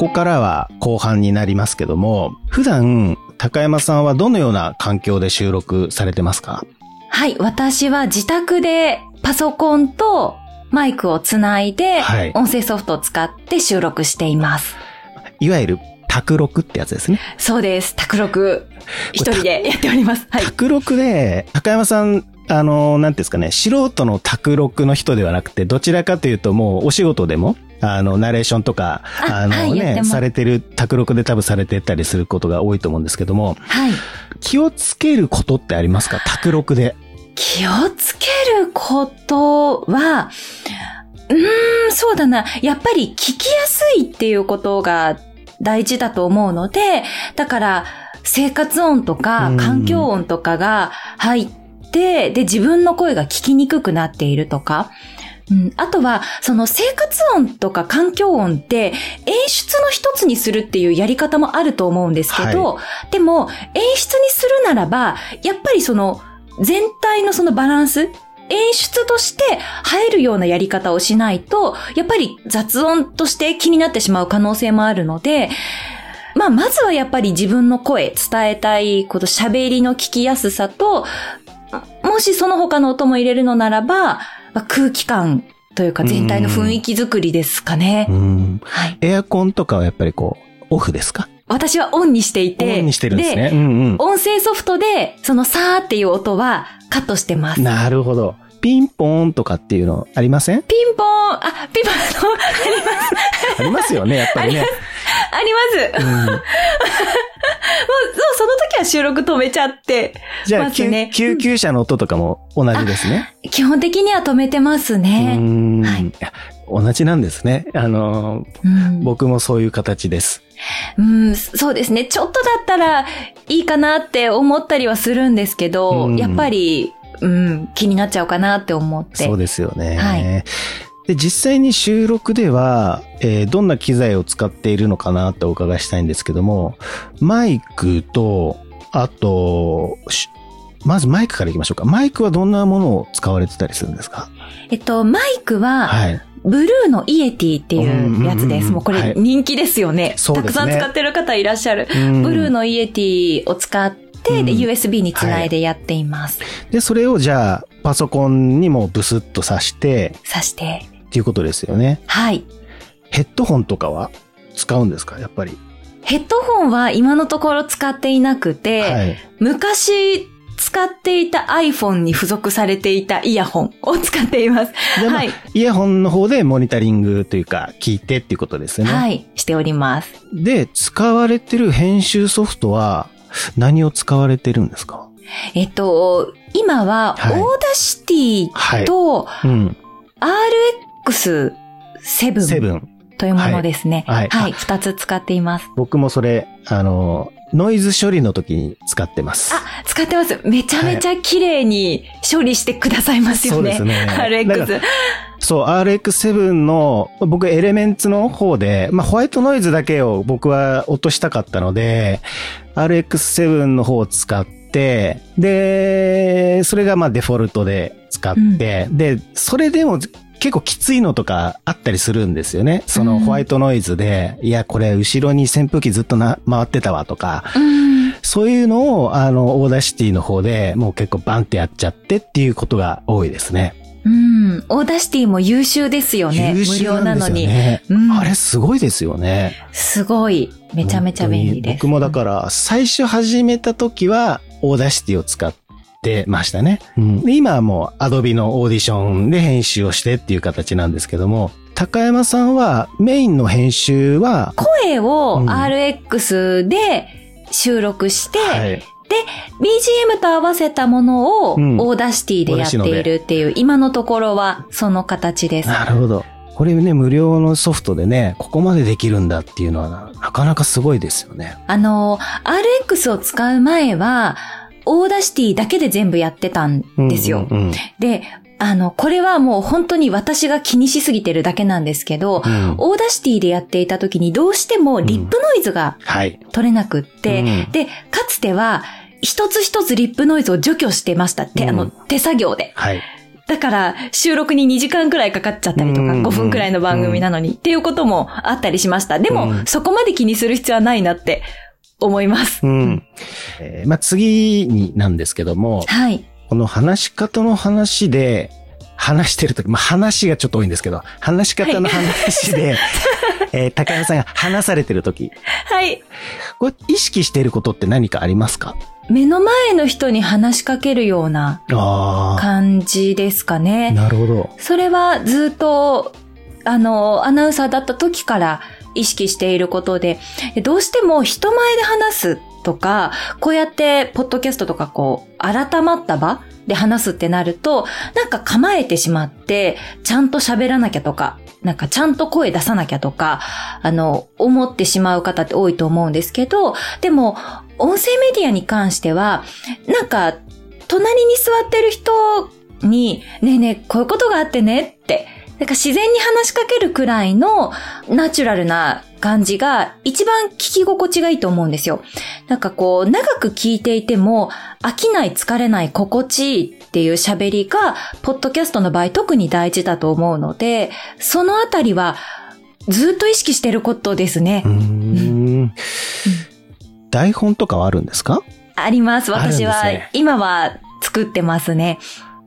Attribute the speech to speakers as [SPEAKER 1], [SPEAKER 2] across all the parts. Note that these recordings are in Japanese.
[SPEAKER 1] こからは後半になりますけども、普段、高山さんはどのような環境で収録されてますか？
[SPEAKER 2] はい、私は自宅でパソコンとマイクをつないで、
[SPEAKER 1] はい
[SPEAKER 2] 音声ソフトを使って収録しています。
[SPEAKER 1] いわゆる、卓録ってやつですね。
[SPEAKER 2] そうです。卓録、一人でやっております。はい。
[SPEAKER 1] 卓録で、高山さん、あの、なんていうんですかね、素人の卓録の人ではなくて、どちらかというともうお仕事でも、あの、ナレーションとか、
[SPEAKER 2] あ
[SPEAKER 1] あのね、
[SPEAKER 2] はいやってます
[SPEAKER 1] されてる、卓録で多分されてたりすることが多いと思うんですけども、
[SPEAKER 2] はい。
[SPEAKER 1] 気をつけることってありますか？卓録で。
[SPEAKER 2] 気をつけることは、うーん、そうだな。やっぱり聞きやすいっていうことが大事だと思うので、だから生活音と
[SPEAKER 1] うん
[SPEAKER 2] か環境音とかが入って、で、自分の声が聞きにくくなっているとか、うん、あとは、その生活音とか環境音って演出の一つにするっていうやり方もあると思うんですけど、でも演出にするならば、やっぱりその全体のそのバランス、演出として映えるようなやり方をしないと、やっぱり雑音として気になってしまう可能性もあるので、まあ、まずはやっぱり自分の声、伝えたいこと、喋りの聞きやすさと、もしその他の音も入れるのならば、まあ空気感というか全体の雰囲気作りですかね
[SPEAKER 1] う。ん。
[SPEAKER 2] はい。
[SPEAKER 1] エアコンとかはやっぱりこう、オフですか？
[SPEAKER 2] 私はオンにしていて、
[SPEAKER 1] オンにしてるんですね。うんうん。
[SPEAKER 2] 音声ソフトで、そのさーっていう音はカットしてます。
[SPEAKER 1] なるほど。ピンポーンとかっていうのありません？
[SPEAKER 2] ピンポーン、あ、ピンポーン、あの、
[SPEAKER 1] ありますよね、やっぱりね。
[SPEAKER 2] あります。もう、そうその時は収録止めちゃって
[SPEAKER 1] じゃあ。救救急車の音とかも同じですね。
[SPEAKER 2] 基本的には止めてます
[SPEAKER 1] う
[SPEAKER 2] ね。はい
[SPEAKER 1] 同じなんですね。あの、
[SPEAKER 2] うん
[SPEAKER 1] 僕もそういう形です。
[SPEAKER 2] うん、そうですね。ちょっとだったらいいかなって思ったりはするんですけど、
[SPEAKER 1] うん
[SPEAKER 2] やっぱり、うん、気になっちゃうかなって思って。
[SPEAKER 1] そうですよね。
[SPEAKER 2] はい
[SPEAKER 1] で、実際に収録では、えーどんな機材を使っているのかなってお伺いしたいんですけども、マイクと、あと、しまずマイクからいきましょうか。マイクはどんなものを使われてたりするんですか？
[SPEAKER 2] えっと、マイクは、
[SPEAKER 1] はい。
[SPEAKER 2] ブルーのイエティっていうやつです。もうこ
[SPEAKER 1] はい
[SPEAKER 2] れ人気ですよね。
[SPEAKER 1] そうですね
[SPEAKER 2] たくさん使ってる方いらっしゃる。
[SPEAKER 1] ブ
[SPEAKER 2] ブルーのイエティを使って、で、
[SPEAKER 1] うん
[SPEAKER 2] USB につないでやっています。
[SPEAKER 1] で、それをじゃあ、パソコンにもブスッと挿して、
[SPEAKER 2] さして。
[SPEAKER 1] っていうことですよね。
[SPEAKER 2] はい。
[SPEAKER 1] ヘッドホンとかは使うんですか？やっぱり。
[SPEAKER 2] ヘッドホンは今のところ使っていなくて、
[SPEAKER 1] はい。
[SPEAKER 2] 昔使っていた iPhone に付属されていたイヤホンを使っています。
[SPEAKER 1] でまあ
[SPEAKER 2] はい。
[SPEAKER 1] イヤホンの方でモニタリングというか、聞いてっていうことですよね。
[SPEAKER 2] はい。しております。
[SPEAKER 1] で、使われてる編集ソフトは何を使われてるんですか？
[SPEAKER 2] えっと、今は、オー
[SPEAKER 1] はい
[SPEAKER 2] ダーシティ
[SPEAKER 1] はい。
[SPEAKER 2] と
[SPEAKER 1] うん。
[SPEAKER 2] RX7
[SPEAKER 1] セブン。
[SPEAKER 2] というものですね。
[SPEAKER 1] はいはい
[SPEAKER 2] はい。二つ使っています。
[SPEAKER 1] 僕もそれ、あの、ノイズ処理の時に使ってます。
[SPEAKER 2] あ、使ってます。めちゃめちゃ綺麗に処理してくださいますよね。
[SPEAKER 1] そうですね
[SPEAKER 2] RX。
[SPEAKER 1] そう、RX7 の、僕エレメンツの方で、まあホワイトノイズだけを僕は落としたかったので、RX7 の方を使って、で、それがまあデフォルトで使って、で、それでも結構きついのとかあったりするんですよね。その
[SPEAKER 2] うん
[SPEAKER 1] ホワイトノイズで、いや、これ後ろに扇風機ずっとな回ってたわとか、
[SPEAKER 2] うん。
[SPEAKER 1] そういうのを、あの、 Audacity の方でもう結構バンってやっちゃってっていうことが多いですね。
[SPEAKER 2] うん。 Audacity も優秀ですよね。
[SPEAKER 1] 優
[SPEAKER 2] 無
[SPEAKER 1] 秀なですよ
[SPEAKER 2] 料なんのに。
[SPEAKER 1] ね。
[SPEAKER 2] うん
[SPEAKER 1] あれすごいですよね。
[SPEAKER 2] すごい。めちゃめちゃ便利です。
[SPEAKER 1] 僕もだから、最初始めた時は、 Audacity を使ってましたね。で今はもう、 Adobe のオーディションで編集をしてっていう形なんですけども、高山さんは、メインの編集は、
[SPEAKER 2] 声を
[SPEAKER 1] うん
[SPEAKER 2] RX で収録して、
[SPEAKER 1] はい。
[SPEAKER 2] BGM と合わせたものをオ
[SPEAKER 1] うん
[SPEAKER 2] ーダーシティでやっているっていう、今のところはその形です。
[SPEAKER 1] なるほど。これね、無料のソフトでね、ここまでできるんだっていうのはな、なかなかすごいですよね。
[SPEAKER 2] あの、RX を使う前は、 Audacity だけで全部やってたんですよ。
[SPEAKER 1] うんうんうん
[SPEAKER 2] で、あの、これはもう本当に私が気にしすぎてるだけなんですけど、
[SPEAKER 1] うん
[SPEAKER 2] Audacity でやっていた時にどうしてもリップノイズが
[SPEAKER 1] はい。
[SPEAKER 2] 取れなくって、
[SPEAKER 1] うん
[SPEAKER 2] で、かつては一つ一つリップノイズを除去してました。手、あの、
[SPEAKER 1] うん
[SPEAKER 2] 手作業で。
[SPEAKER 1] はい。
[SPEAKER 2] だから収録に2時間くらいかかっちゃったりとか、
[SPEAKER 1] うん
[SPEAKER 2] 5分くらいの番組なのにっていうこともあったりしました。でも、
[SPEAKER 1] うん
[SPEAKER 2] そこまで気にする必要はないなって思います。
[SPEAKER 1] うん。えーまあ、次になんですけども、
[SPEAKER 2] はい。
[SPEAKER 1] この話し方の話で、話してるとき、まあ、話がちょっと多いんですけど、話し方の話で、えー高山さんが話されてるとき、
[SPEAKER 2] はい。
[SPEAKER 1] これ意識していることって何かありますか？
[SPEAKER 2] 目の前の人に話しかけるような
[SPEAKER 1] あ
[SPEAKER 2] 感じですか
[SPEAKER 1] あ、
[SPEAKER 2] ね。
[SPEAKER 1] なるほど。
[SPEAKER 2] それはずっと、あの、アナウンサーだった時から意識していることで、どうしても人前で話すとか、こうやって、ポッドキャストとかこう、改まった場で話すってなると、なんか構えてしまって、ちゃんと喋らなきゃとか、なんかちゃんと声出さなきゃとか、あの、思ってしまう方って多いと思うんですけど、でも、音声メディアに関しては、なんか、隣に座ってる人に、ねえねえ、こういうことがあってねって、なんか自然に話しかけるくらいのナチュラルな感じが一番聞き心地がいいと思うんですよ。なんかこう、長く聞いていても飽きない疲れない心地いいっていう喋りが、ポッドキャストの場合特に大事だと思うので、そのあたりはずっと意識してることですね
[SPEAKER 1] うー。ん。台本とかはあるんですか？
[SPEAKER 2] あります。私は、
[SPEAKER 1] ね
[SPEAKER 2] 今は作ってますね。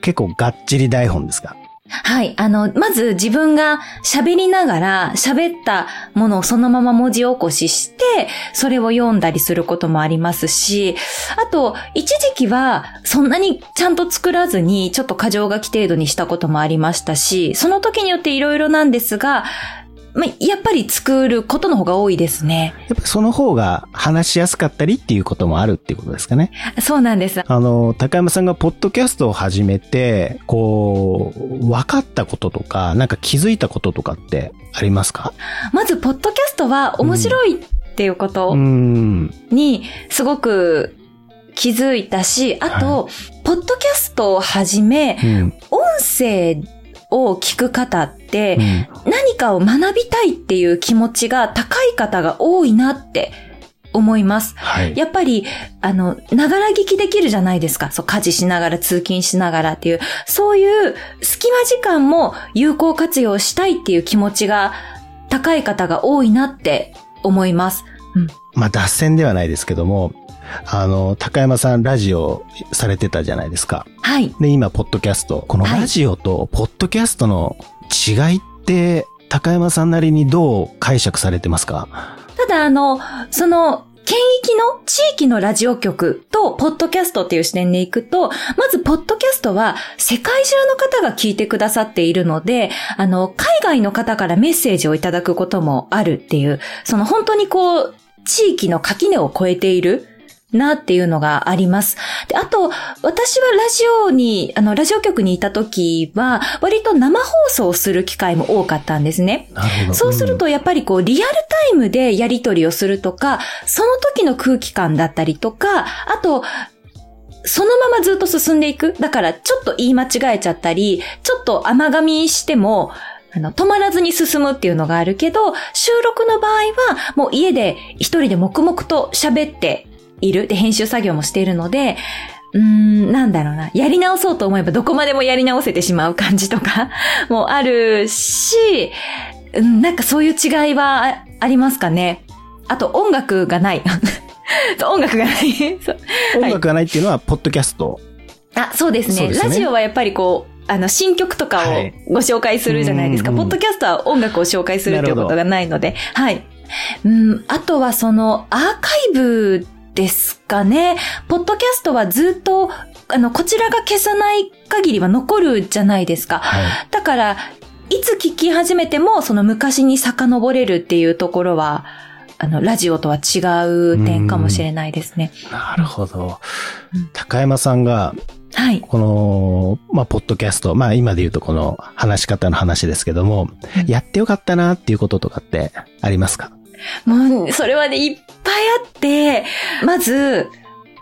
[SPEAKER 1] 結構がっちり台本ですか？
[SPEAKER 2] はい。あの、まず自分が喋りながら喋ったものをそのまま文字起こしして、それを読んだりすることもありますし、あと、一時期はそんなにちゃんと作らずに、ちょっと過剰書き程度にしたこともありましたし、その時によっていろいろなんですが、まあやっぱり作ることの方が多いですね。
[SPEAKER 1] やっぱりその方が話しやすかったりっていうこともあるっていうことですかね。
[SPEAKER 2] そうなんです。
[SPEAKER 1] あの、高山さんがポッドキャストを始めて、こう、分かったこととか、なんか気づいたこととかってありますか？
[SPEAKER 2] まず、ポッドキャストは面白いっていうこと。にすごく気づいたし、あと、ポッドキャストをはじめ、
[SPEAKER 1] うん。
[SPEAKER 2] 音声を聞く方って
[SPEAKER 1] う、ん
[SPEAKER 2] 何かを学びたいっていう気持ちが高い方が多いなって思います。
[SPEAKER 1] はい。
[SPEAKER 2] やっぱり、あの、ながら聞きできるじゃないですか。そう、家事しながら、通勤しながらっていう、そういう隙間時間も有効活用したいっていう気持ちが高い方が多いなって思います。
[SPEAKER 1] まあ、脱線ではないですけども、あの、高山さんラジオされてたじゃないですか。
[SPEAKER 2] はい。
[SPEAKER 1] で、今、ポッドキャスト。このラジオとポッドキャストの違いって、高山さんなりにどう解釈されてますか？
[SPEAKER 2] ただ、あの、その、県域の地域のラジオ局と、ポッドキャストっていう視点でいくと、まず、ポッドキャストは、世界中の方が聞いてくださっているので、あの、海外の方からメッセージをいただくこともあるっていう、その本当にこう、地域の垣根を越えている。なっていうのがあります。で、あと、私はラジオに、あの、ラジオ局にいた時は、割と生放送をする機会も多かったんですね。そうすると、やっぱりこう、リアルタイムでやり取りをするとか、その時の空気感だったりとか、あと、そのままずっと進んでいく。だから、ちょっと言い間違えちゃったり、ちょっと甘噛みしても、あの、止まらずに進むっていうのがあるけど、収録の場合は、もう家で一人で黙々と喋っている。で、編集作業もしているので、うーん、なんだろうな。やり直そうと思えばどこまでもやり直せてしまう感じとか もあるし、うんなんかそういう違いはあありますかね。あと音楽がない。音楽がな い。
[SPEAKER 1] 音楽がないっていうのは、ポッドキャスト。
[SPEAKER 2] あ、そうですね
[SPEAKER 1] すね
[SPEAKER 2] ラジオはやっぱりこう、あの、新曲とかを
[SPEAKER 1] はい
[SPEAKER 2] ご紹介するじゃないですか。
[SPEAKER 1] うんうん
[SPEAKER 2] ポッドキャストは音楽を紹介するということがないので。はい。うん、あとはその、アーカイブですかね。ポッドキャストはずっと、あの、こちらが消さない限りは残るじゃないですか。
[SPEAKER 1] はい。
[SPEAKER 2] だから、いつ聞き始めても、その昔に遡れるっていうところは、あの、ラジオとは違う点かもしれないですね。
[SPEAKER 1] なるほど
[SPEAKER 2] うん。
[SPEAKER 1] 高山さんが、
[SPEAKER 2] はい。
[SPEAKER 1] この、まあ、ポッドキャスト、まあ、今で言うとこの話し方の話ですけども、
[SPEAKER 2] うん
[SPEAKER 1] やってよかったなっていうこととかってありますか？
[SPEAKER 2] もう、それはね、いっぱいあって、まず、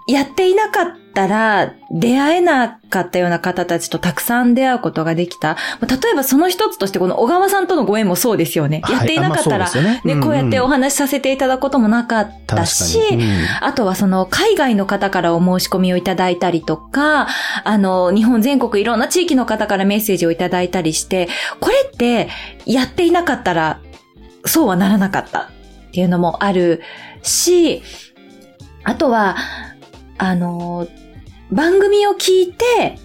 [SPEAKER 2] やっていなかったら出会えなかったような方たちとたくさん出会うことができた。例えばその一つとしてこの小川さんとのご縁もそうですよね。
[SPEAKER 1] はい
[SPEAKER 2] やっていなかったら、
[SPEAKER 1] ね。
[SPEAKER 2] こうやってお話しさせていただくこともなかったし、
[SPEAKER 1] うん。
[SPEAKER 2] あとはその海外の方からお申し込みをいただいたりとか、あの、日本全国いろんな地域の方からメッセージをいただいたりして、これってやっていなかったらそうはならなかったっていうのもあるし、あとは、あの、番組を聞いて、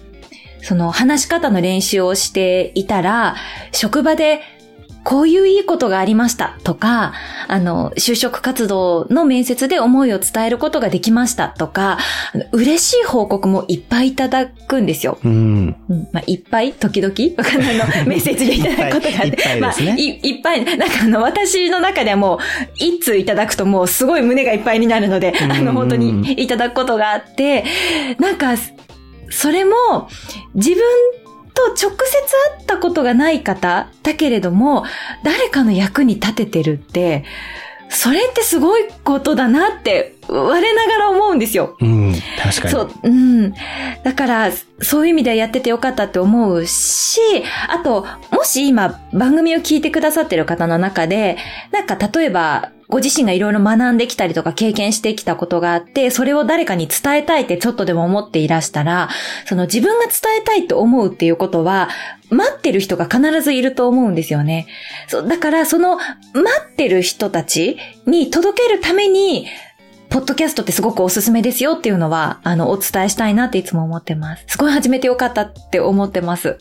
[SPEAKER 2] その話し方の練習をしていたら、職場でこういういいことがありました。とか、あの、就職活動の面接で思いを伝えることができました。とか、嬉しい報告もいっぱいいただくんですよ。
[SPEAKER 1] うん。
[SPEAKER 2] うん。まあ、いっぱい時々？わかんない。の、メッセージでいただくことが。あって。
[SPEAKER 1] いっぱいいっぱい
[SPEAKER 2] まあ、
[SPEAKER 1] ですね
[SPEAKER 2] いいっぱい、なんかあの、私の中ではもう、一通いただくともうすごい胸がいっぱいになるので、あの、
[SPEAKER 1] うん
[SPEAKER 2] 本当にいただくことがあって、なんか、それも、自分と直接会ったことがない方だけれども、誰かの役に立ててるって、それってすごいことだなって、我ながら思うんですよ。
[SPEAKER 1] うん。確かに。
[SPEAKER 2] そう、うん。だから、そういう意味ではやっててよかったって思うし、あと、もし今番組を聞いてくださってる方の中で、なんか例えば、ご自身がいろいろ学んできたりとか経験してきたことがあって、それを誰かに伝えたいってちょっとでも思っていらしたら、その自分が伝えたいと思うっていうことは、待ってる人が必ずいると思うんですよね。そう、だからその待ってる人たちに届けるために、ポッドキャストってすごくおすすめですよっていうのは、あの、お伝えしたいなっていつも思ってます。すごい始めてよかったって思ってます。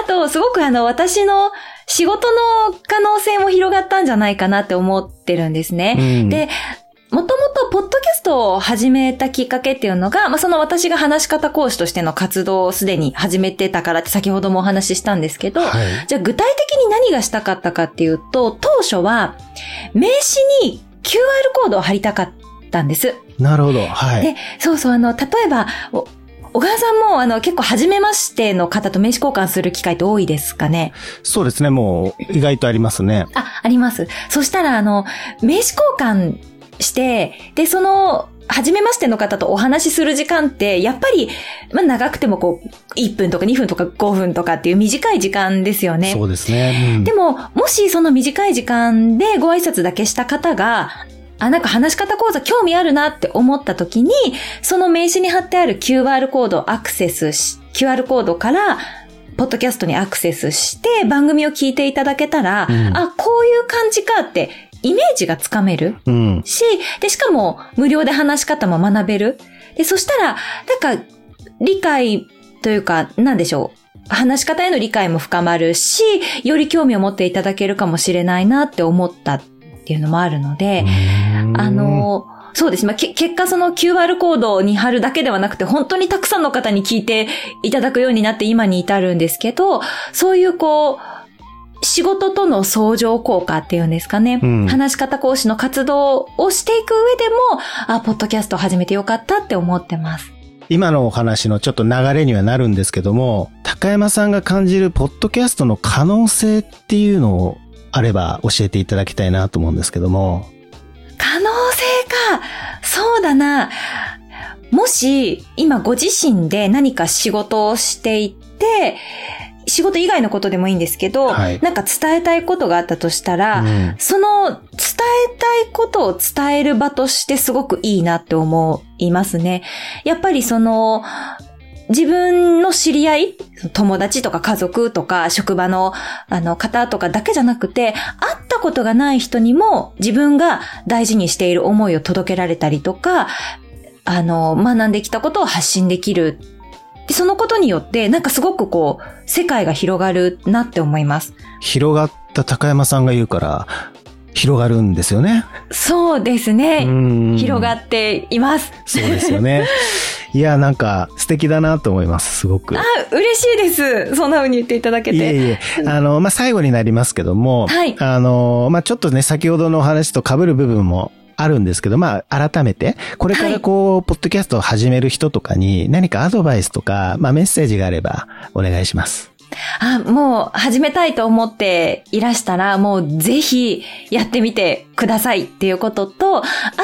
[SPEAKER 2] あと、すごくあの、私の仕事の可能性も広がったんじゃないかなって思ってるんですね。
[SPEAKER 1] うん
[SPEAKER 2] で、もともと、ポッドキャストを始めたきっかけっていうのが、まあ、その私が話し方講師としての活動をすでに始めてたからって先ほどもお話ししたんですけど、
[SPEAKER 1] はい。
[SPEAKER 2] じゃあ具体的に何がしたかったかっていうと、当初は名刺に QR コードを貼りたかったんです。
[SPEAKER 1] なるほど。はい。
[SPEAKER 2] で、そうそう、あの、例えば、お小川さんも、あの、結構初めましての方と名刺交換する機会って多いですかね？
[SPEAKER 1] そうですね。もう、意外とありますね。
[SPEAKER 2] あ、あります。そしたら、あの、名刺交換して、で、その、初めましての方とお話しする時間って、やっぱり、まあ、長くてもこう、1分とか2分とか5分とかっていう短い時間ですよね。
[SPEAKER 1] そうですね。うん
[SPEAKER 2] でも、もしその短い時間でご挨拶だけした方が、あ、なんか話し方講座興味あるなって思った時に、その名刺に貼ってある QR コードをアクセスし、QR コードから、ポッドキャストにアクセスして番組を聞いていただけたら、
[SPEAKER 1] うん
[SPEAKER 2] あ、こういう感じかってイメージがつかめる
[SPEAKER 1] うん。
[SPEAKER 2] し、で、しかも無料で話し方も学べる。で、そしたら、なんか、理解というか、なんでしょう。話し方への理解も深まるし、より興味を持っていただけるかもしれないなって思ったっていうのもあるので、あ、の、そうですね。まあけ結果その QR コードに貼るだけではなくて、本当にたくさんの方に聞いていただくようになって今に至るんですけど、そういうこう、仕事との相乗効果っていうんですかね。
[SPEAKER 1] うん
[SPEAKER 2] 話し方講師の活動をしていく上でも、あ、ポッドキャストを始めてよかったって思ってます。
[SPEAKER 1] 今のお話のちょっと流れにはなるんですけども、高山さんが感じるポッドキャストの可能性っていうのをあれば教えていただきたいなと思うんですけども。
[SPEAKER 2] 可能性か。そうだな。もし、今ご自身で何か仕事をしていて、仕事以外のことでもいいんですけど、
[SPEAKER 1] はい
[SPEAKER 2] なんか伝えたいことがあったとしたら、
[SPEAKER 1] うん
[SPEAKER 2] その伝えたいことを伝える場としてすごくいいなって思いますね。やっぱりその、自分の知り合い、友達とか家族とか職場のあの方とかだけじゃなくて、会ったことがない人にも自分が大事にしている思いを届けられたりとか、あの、学んできたことを発信できる。でそのことによって、なんかすごくこう、世界が広がるなって思います。
[SPEAKER 1] 広がった高山さんが言うから、広がるんですよね。
[SPEAKER 2] そうですね。
[SPEAKER 1] うん
[SPEAKER 2] 広がっています。
[SPEAKER 1] そうですよね。いや、なんか素敵だなと思います、すごく。
[SPEAKER 2] あ、嬉しいです。そんな風に言っていただけて。
[SPEAKER 1] いえいえ、あの、まあ、最後になりますけども、
[SPEAKER 2] はい
[SPEAKER 1] あの、まあ、ちょっとね、先ほどのお話と被る部分もあるんですけど、まあ、改めて、これからこう、ポッドキャストを始める人とかに何かアドバイスとか、まあ、メッセージがあればお願いします。
[SPEAKER 2] あ、もう始めたいと思っていらしたら、もうぜひやってみてくださいっていうことと、あ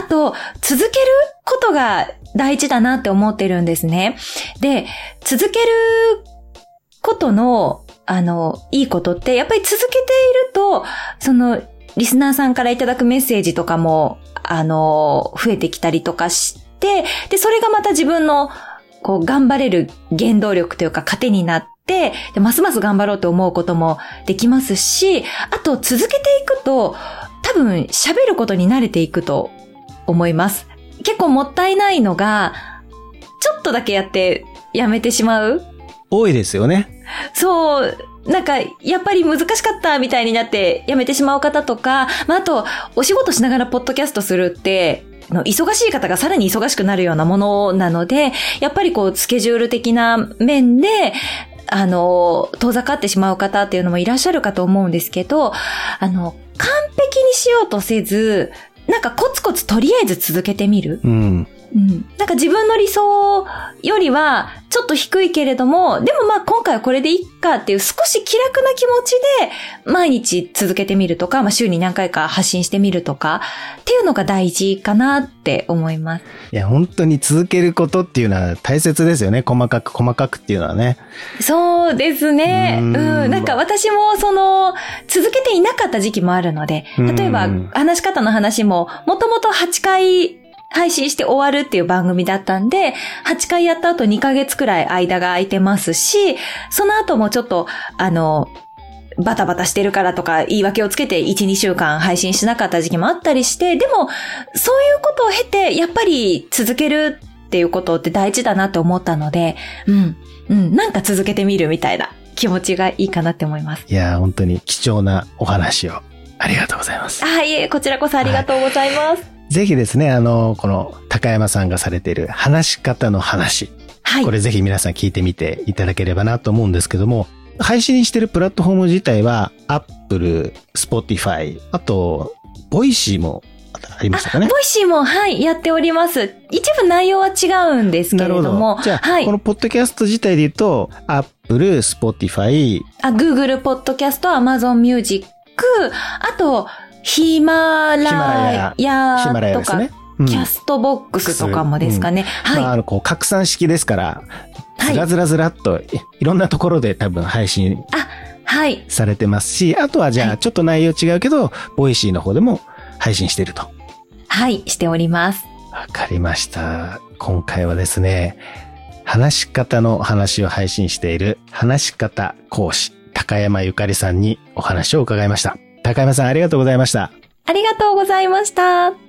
[SPEAKER 2] と、続けることが大事だなって思ってるんですね。で、続けることの、あの、いいことって、やっぱり続けていると、その、リスナーさんからいただくメッセージとかも、あの、増えてきたりとかして、で、それがまた自分の、こう、頑張れる原動力というか糧になって、でますます頑張ろうと思うこともできますし、あと続けていくと、多分喋ることに慣れていくと思います。結構もったいないのが、ちょっとだけやってやめてしまう
[SPEAKER 1] 多いですよね。
[SPEAKER 2] そう、なんか、やっぱり難しかったみたいになってやめてしまう方とか、まあ、あと、お仕事しながらポッドキャストするって、の忙しい方がさらに忙しくなるようなものなので、やっぱりこう、スケジュール的な面で、あの、遠ざかってしまう方っていうのもいらっしゃるかと思うんですけど、あの、完璧にしようとせず、なんかコツコツとりあえず続けてみる？
[SPEAKER 1] うん。
[SPEAKER 2] うん。なんか自分の理想よりはちょっと低いけれども、でもまあ今回はこれでいっかっていう少し気楽な気持ちで毎日続けてみるとか、まあ週に何回か発信してみるとかっていうのが大事かなって思います。
[SPEAKER 1] いや、本当に続けることっていうのは大切ですよね。細かく細かくっていうのはね。
[SPEAKER 2] そうですね。うんうん。なんか私もその続けていなかった時期もあるので、例えば話し方の話ももともと8回配信して終わるっていう番組だったんで、8回やった後2ヶ月くらい間が空いてますし、その後もちょっと、あの、バタバタしてるからとか言い訳をつけて1、2週間配信しなかった時期もあったりして、でも、そういうことを経て、やっぱり続けるっていうことって大事だなって思ったので、うん、うん、なんか続けてみるみたいな気持ちがいいかなって思います。
[SPEAKER 1] いや、本当に貴重なお話をありがとうございます。
[SPEAKER 2] あ、いえ、こちらこそありがとうございます。はい
[SPEAKER 1] ぜひですね、あの、この高山さんがされている話し方の話。はい。これぜひ皆さん聞いてみていただければなと思うんですけども、配信してるプラットフォーム自体は、Apple、Spotify、あと、Voicy もありましたかね？
[SPEAKER 2] Voicy も、はい、やっております。一部内容は違うんですけれども。
[SPEAKER 1] どじゃあ、はい、このポッドキャスト自体で言うと、Apple、Spotify、
[SPEAKER 2] あ、Google ポッドキャスト、Amazon Music、あと、ヒマラヤとか、ねうん、キャストボックスとかもですかね。
[SPEAKER 1] うん、はい。まあ、あの、こう、拡散式ですから、ずらずらずらっと、いろんなところで多分配信。
[SPEAKER 2] あ、はい。
[SPEAKER 1] されてますし、あとはじゃあ、ちょっと内容違うけど、 Voicy の方でも配信していると。
[SPEAKER 2] はい、しております。
[SPEAKER 1] わかりました。今回はですね、話し方の話を配信している話し方講師、高山ゆかりさんにお話を伺いました。高山さんありがとうございました。
[SPEAKER 2] ありがとうございました。